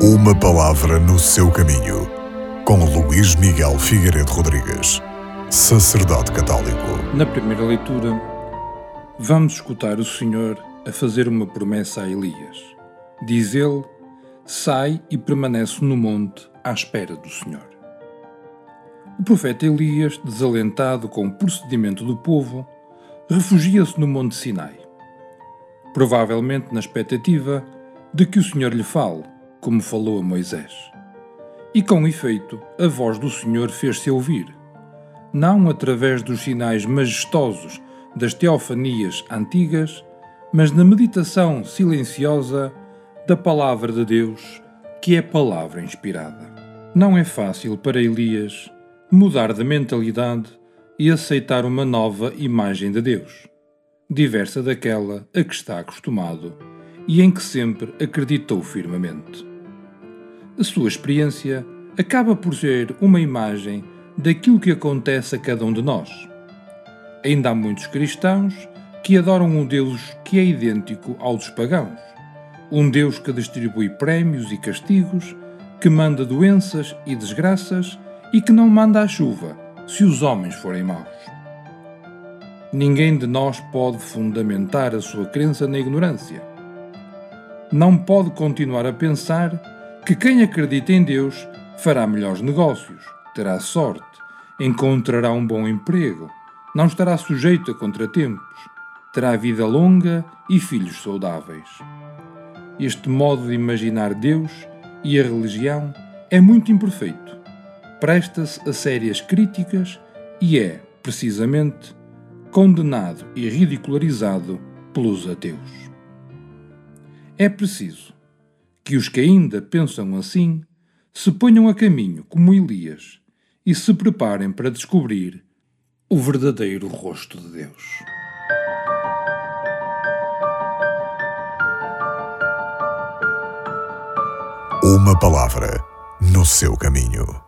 Uma palavra no seu caminho, com Luís Miguel Figueiredo Rodrigues, sacerdote católico. Na primeira leitura, vamos escutar o Senhor a fazer uma promessa a Elias. Diz ele: Sai e permanece no monte à espera do Senhor. O profeta Elias, desalentado com o procedimento do povo, refugia-se no Monte Sinai, provavelmente na expectativa de que o Senhor lhe fale, como falou a Moisés. E com efeito, a voz do Senhor fez-se ouvir, não através dos sinais majestosos das teofanias antigas, mas na meditação silenciosa da palavra de Deus, que é palavra inspirada. Não é fácil para Elias mudar de mentalidade e aceitar uma nova imagem de Deus, diversa daquela a que está acostumado e em que sempre acreditou firmemente. A sua experiência acaba por ser uma imagem daquilo que acontece a cada um de nós. Ainda há muitos cristãos que adoram um Deus que é idêntico ao dos pagãos, um Deus que distribui prémios e castigos, que manda doenças e desgraças e que não manda a chuva se os homens forem maus. Ninguém de nós pode fundamentar a sua crença na ignorância não pode continuar a pensar que quem acredita em Deus fará melhores negócios, terá sorte, encontrará um bom emprego, não estará sujeito a contratempos, terá vida longa e filhos saudáveis. Este modo de imaginar Deus e a religião é muito imperfeito, presta-se a sérias críticas e é, precisamente, condenado e ridicularizado pelos ateus. É preciso que os que ainda pensam assim se ponham a caminho como Elias e se preparem para descobrir o verdadeiro rosto de Deus. Uma palavra no seu caminho.